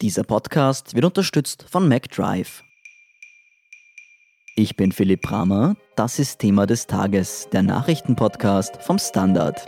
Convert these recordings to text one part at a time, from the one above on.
Dieser Podcast wird unterstützt von MacDrive. Ich bin Philipp Bramer, das ist Thema des Tages, der Nachrichtenpodcast vom Standard.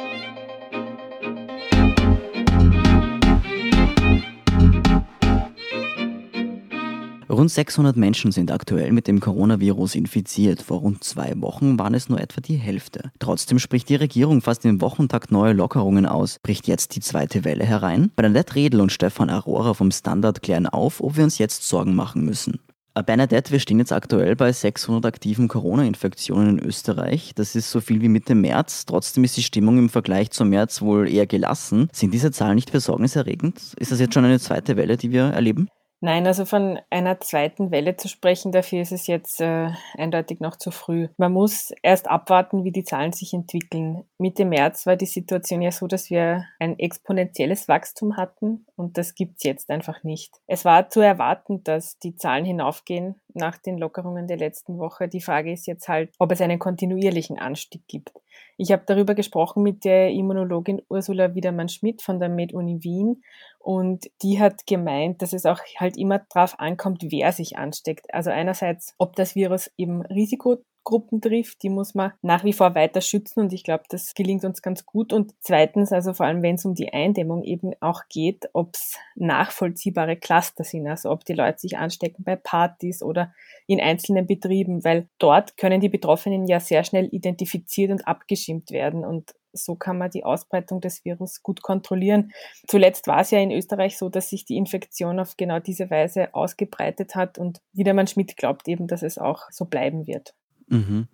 Rund 600 Menschen sind aktuell mit dem Coronavirus infiziert. Vor rund zwei Wochen waren es nur etwa die Hälfte. Trotzdem spricht die Regierung fast im Wochentakt neue Lockerungen aus. Bricht jetzt die zweite Welle herein? Bernadette Redl und Stefan Arora vom Standard klären auf, ob wir uns jetzt Sorgen machen müssen. Äh, Bernadette, wir stehen jetzt aktuell bei 600 aktiven Corona-Infektionen in Österreich. Das ist so viel wie Mitte März. Trotzdem ist die Stimmung im Vergleich zum März wohl eher gelassen. Sind diese Zahlen nicht besorgniserregend? Ist das jetzt schon eine zweite Welle, die wir erleben? Nein, also von einer zweiten Welle zu sprechen, dafür ist es jetzt äh, eindeutig noch zu früh. Man muss erst abwarten, wie die Zahlen sich entwickeln. Mitte März war die Situation ja so, dass wir ein exponentielles Wachstum hatten und das gibt's jetzt einfach nicht. Es war zu erwarten, dass die Zahlen hinaufgehen nach den Lockerungen der letzten Woche. Die Frage ist jetzt halt, ob es einen kontinuierlichen Anstieg gibt. Ich habe darüber gesprochen mit der Immunologin Ursula Wiedermann-Schmidt von der MedUni Wien und die hat gemeint, dass es auch halt immer darauf ankommt, wer sich ansteckt. Also einerseits, ob das Virus eben Risiko Gruppen trifft, die muss man nach wie vor weiter schützen und ich glaube, das gelingt uns ganz gut. Und zweitens, also vor allem wenn es um die Eindämmung eben auch geht, ob es nachvollziehbare Cluster sind, also ob die Leute sich anstecken bei Partys oder in einzelnen Betrieben, weil dort können die Betroffenen ja sehr schnell identifiziert und abgeschirmt werden und so kann man die Ausbreitung des Virus gut kontrollieren. Zuletzt war es ja in Österreich so, dass sich die Infektion auf genau diese Weise ausgebreitet hat und Wiedermann Schmidt glaubt eben, dass es auch so bleiben wird. Mhm.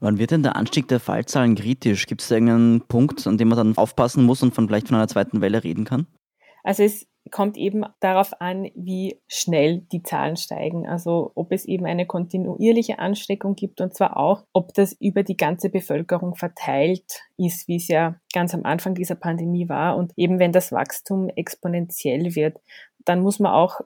Wann wird denn der Anstieg der Fallzahlen kritisch? Gibt es da irgendeinen Punkt, an dem man dann aufpassen muss und von vielleicht von einer zweiten Welle reden kann? Also es kommt eben darauf an, wie schnell die Zahlen steigen. Also ob es eben eine kontinuierliche Ansteckung gibt und zwar auch, ob das über die ganze Bevölkerung verteilt ist, wie es ja ganz am Anfang dieser Pandemie war. Und eben wenn das Wachstum exponentiell wird, dann muss man auch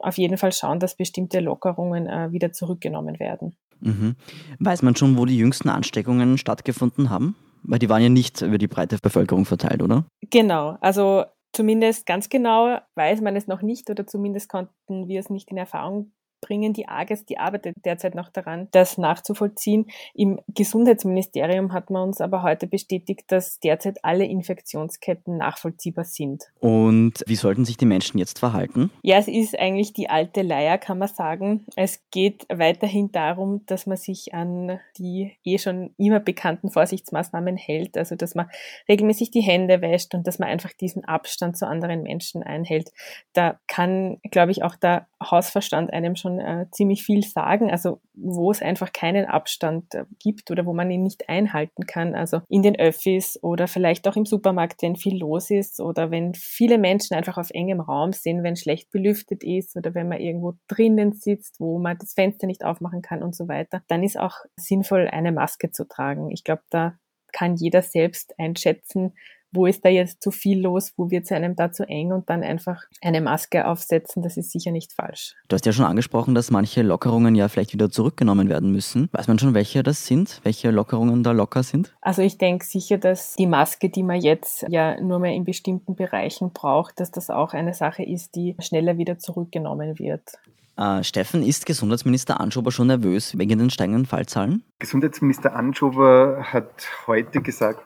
auf jeden Fall schauen, dass bestimmte Lockerungen äh, wieder zurückgenommen werden. Mhm. Weiß man schon, wo die jüngsten Ansteckungen stattgefunden haben? Weil die waren ja nicht über die breite Bevölkerung verteilt, oder? Genau, also zumindest ganz genau weiß man es noch nicht oder zumindest konnten wir es nicht in Erfahrung bringen. Die AGES, die arbeitet derzeit noch daran, das nachzuvollziehen. Im Gesundheitsministerium hat man uns aber heute bestätigt, dass derzeit alle Infektionsketten nachvollziehbar sind. Und wie sollten sich die Menschen jetzt verhalten? Ja, es ist eigentlich die alte Leier, kann man sagen. Es geht weiterhin darum, dass man sich an die eh schon immer bekannten Vorsichtsmaßnahmen hält, also dass man regelmäßig die Hände wäscht und dass man einfach diesen Abstand zu anderen Menschen einhält. Da kann, glaube ich, auch der Hausverstand einem schon äh, ziemlich viel sagen. Also wo es einfach keinen Abstand äh, gibt oder wo man ihn nicht einhalten kann. Also in den Öffis oder vielleicht auch im Supermarkt, wenn viel los ist oder wenn viele Menschen einfach auf engem Raum sind, wenn schlecht belüftet ist oder wenn man irgendwo drinnen sitzt, wo man das Fenster nicht aufmachen kann und so weiter, dann ist auch sinnvoll, eine Maske zu tragen. Ich glaube, da kann jeder selbst einschätzen, wo ist da jetzt zu viel los, wo wird es einem da zu eng und dann einfach eine Maske aufsetzen, das ist sicher nicht falsch. Du hast ja schon angesprochen, dass manche Lockerungen ja vielleicht wieder zurückgenommen werden müssen. Weiß man schon, welche das sind, welche Lockerungen da locker sind? Also ich denke sicher, dass die Maske, die man jetzt ja nur mehr in bestimmten Bereichen braucht, dass das auch eine Sache ist, die schneller wieder zurückgenommen wird. Uh, Steffen, ist Gesundheitsminister Anschober schon nervös wegen den steigenden Fallzahlen? Gesundheitsminister Anschober hat heute gesagt,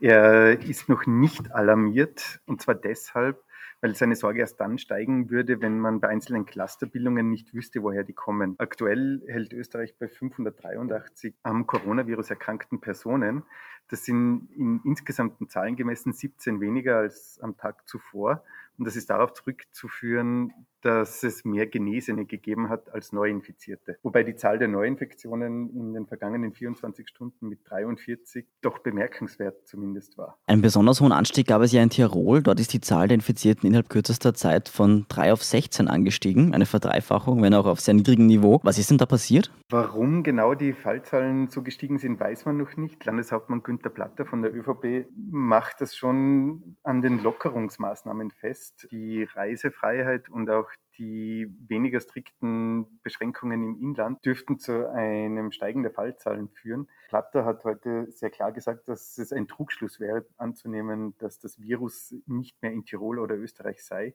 er ist noch nicht alarmiert und zwar deshalb, weil seine Sorge erst dann steigen würde, wenn man bei einzelnen Clusterbildungen nicht wüsste, woher die kommen. Aktuell hält Österreich bei 583 am Coronavirus erkrankten Personen. Das sind in insgesamten Zahlen gemessen 17 weniger als am Tag zuvor. Und das ist darauf zurückzuführen, dass es mehr Genesene gegeben hat als Neuinfizierte. Wobei die Zahl der Neuinfektionen in den vergangenen 24 Stunden mit 43 doch bemerkenswert zumindest war. Einen besonders hohen Anstieg gab es ja in Tirol. Dort ist die Zahl der Infizierten innerhalb kürzester Zeit von 3 auf 16 angestiegen. Eine Verdreifachung, wenn auch auf sehr niedrigem Niveau. Was ist denn da passiert? Warum genau die Fallzahlen so gestiegen sind, weiß man noch nicht. Landeshauptmann Günther Platter von der ÖVP macht das schon an den Lockerungsmaßnahmen fest. Die Reisefreiheit und auch die weniger strikten Beschränkungen im Inland dürften zu einem Steigen der Fallzahlen führen. Platter hat heute sehr klar gesagt, dass es ein Trugschluss wäre, anzunehmen, dass das Virus nicht mehr in Tirol oder Österreich sei.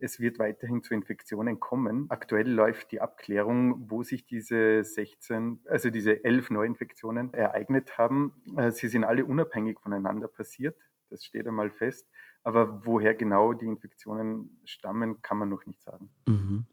es wird weiterhin zu Infektionen kommen. Aktuell läuft die Abklärung, wo sich diese 16, also diese 11 Neuinfektionen ereignet haben. Äh, sie sind alle unabhängig voneinander passiert. Das steht einmal fest. Aber woher genau die Infektionen stammen, kann man noch nicht sagen. Mhm.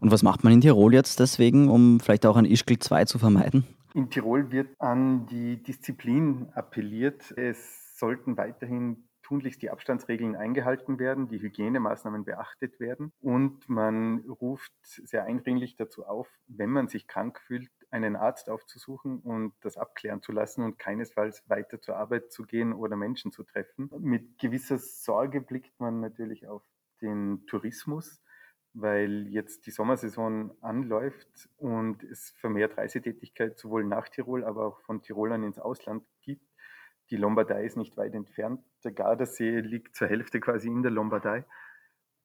Und was macht man in Tirol jetzt deswegen, um vielleicht auch ein Ischgl 2 zu vermeiden? In Tirol wird an die Disziplin appelliert. Es sollten weiterhin tunlichst die Abstandsregeln eingehalten werden, die Hygienemaßnahmen beachtet werden und man ruft sehr eindringlich dazu auf, wenn man sich krank fühlt, einen Arzt aufzusuchen und das abklären zu lassen und keinesfalls weiter zur Arbeit zu gehen oder Menschen zu treffen. Mit gewisser Sorge blickt man natürlich auf den Tourismus, weil jetzt die Sommersaison anläuft und es vermehrt Reisetätigkeit sowohl nach Tirol, aber auch von Tirolern ins Ausland gibt. Die Lombardei ist nicht weit entfernt. Der Gardasee liegt zur Hälfte quasi in der Lombardei.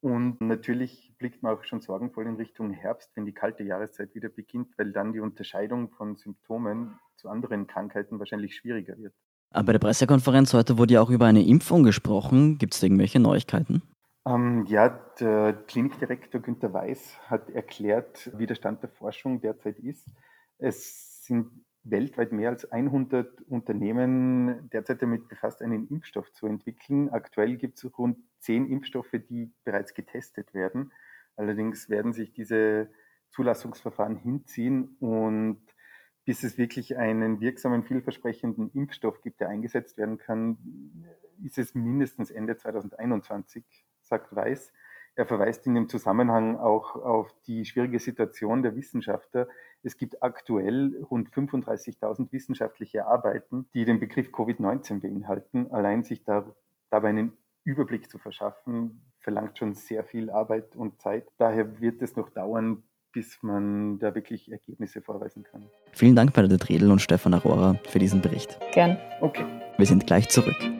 Und natürlich blickt man auch schon sorgenvoll in Richtung Herbst, wenn die kalte Jahreszeit wieder beginnt, weil dann die Unterscheidung von Symptomen zu anderen Krankheiten wahrscheinlich schwieriger wird. Aber bei der Pressekonferenz heute wurde ja auch über eine Impfung gesprochen. Gibt es irgendwelche Neuigkeiten? Ähm, ja, der Klinikdirektor Günter Weiß hat erklärt, wie der Stand der Forschung derzeit ist. Es sind weltweit mehr als 100 Unternehmen derzeit damit befasst, einen Impfstoff zu entwickeln. Aktuell gibt es rund zehn Impfstoffe, die bereits getestet werden. Allerdings werden sich diese Zulassungsverfahren hinziehen und bis es wirklich einen wirksamen, vielversprechenden Impfstoff gibt, der eingesetzt werden kann, ist es mindestens Ende 2021, sagt Weiß. Er verweist in dem Zusammenhang auch auf die schwierige Situation der Wissenschaftler. Es gibt aktuell rund 35.000 wissenschaftliche Arbeiten, die den Begriff Covid-19 beinhalten. Allein sich da, dabei einen Überblick zu verschaffen, verlangt schon sehr viel Arbeit und Zeit. Daher wird es noch dauern, bis man da wirklich Ergebnisse vorweisen kann. Vielen Dank, Bernadette Redl und Stefan Aurora, für diesen Bericht. Gern. Okay. Wir sind gleich zurück.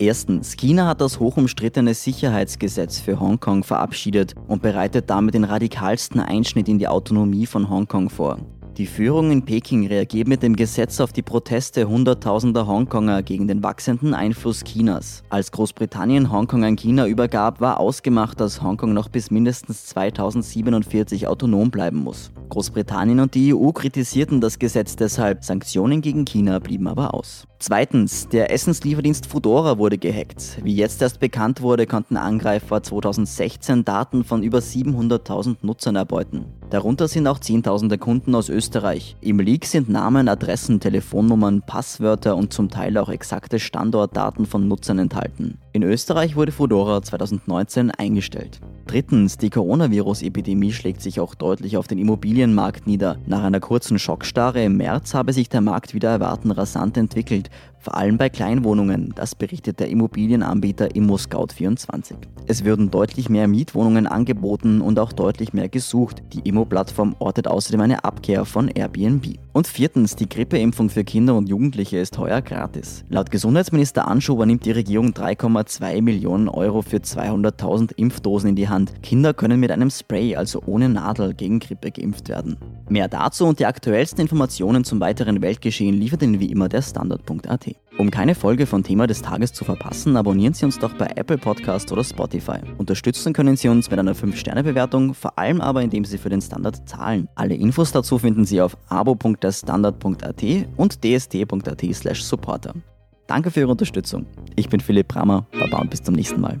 Erstens, China hat das hochumstrittene Sicherheitsgesetz für Hongkong verabschiedet und bereitet damit den radikalsten Einschnitt in die Autonomie von Hongkong vor. Die Führung in Peking reagiert mit dem Gesetz auf die Proteste hunderttausender Hongkonger gegen den wachsenden Einfluss Chinas. Als Großbritannien Hongkong an China übergab, war ausgemacht, dass Hongkong noch bis mindestens 2047 autonom bleiben muss. Großbritannien und die EU kritisierten das Gesetz deshalb, Sanktionen gegen China blieben aber aus. Zweitens, der Essenslieferdienst Foodora wurde gehackt. Wie jetzt erst bekannt wurde, konnten Angreifer 2016 Daten von über 700.000 Nutzern erbeuten. Darunter sind auch Zehntausende Kunden aus Österreich. Im Leak sind Namen, Adressen, Telefonnummern, Passwörter und zum Teil auch exakte Standortdaten von Nutzern enthalten. In Österreich wurde Foodora 2019 eingestellt. Drittens, die Coronavirus-Epidemie schlägt sich auch deutlich auf den Immobilienmarkt nieder. Nach einer kurzen Schockstarre im März habe sich der Markt wieder erwarten rasant entwickelt vor allem bei Kleinwohnungen, das berichtet der Immobilienanbieter ImmoScout24. Es würden deutlich mehr Mietwohnungen angeboten und auch deutlich mehr gesucht. Die Immo-Plattform ortet außerdem eine Abkehr von Airbnb. Und viertens, die Grippeimpfung für Kinder und Jugendliche ist heuer gratis. Laut Gesundheitsminister Anschober nimmt die Regierung 3,2 Millionen Euro für 200.000 Impfdosen in die Hand. Kinder können mit einem Spray, also ohne Nadel, gegen Grippe geimpft werden. Mehr dazu und die aktuellsten Informationen zum weiteren Weltgeschehen liefert Ihnen wie immer der Standard.at. Um keine Folge von Thema des Tages zu verpassen, abonnieren Sie uns doch bei Apple Podcast oder Spotify. Unterstützen können Sie uns mit einer 5-Sterne-Bewertung, vor allem aber indem Sie für den Standard zahlen. Alle Infos dazu finden Sie auf abo.derstandard.at und dst.at slash supporter. Danke für Ihre Unterstützung. Ich bin Philipp Brammer, Baba und bis zum nächsten Mal.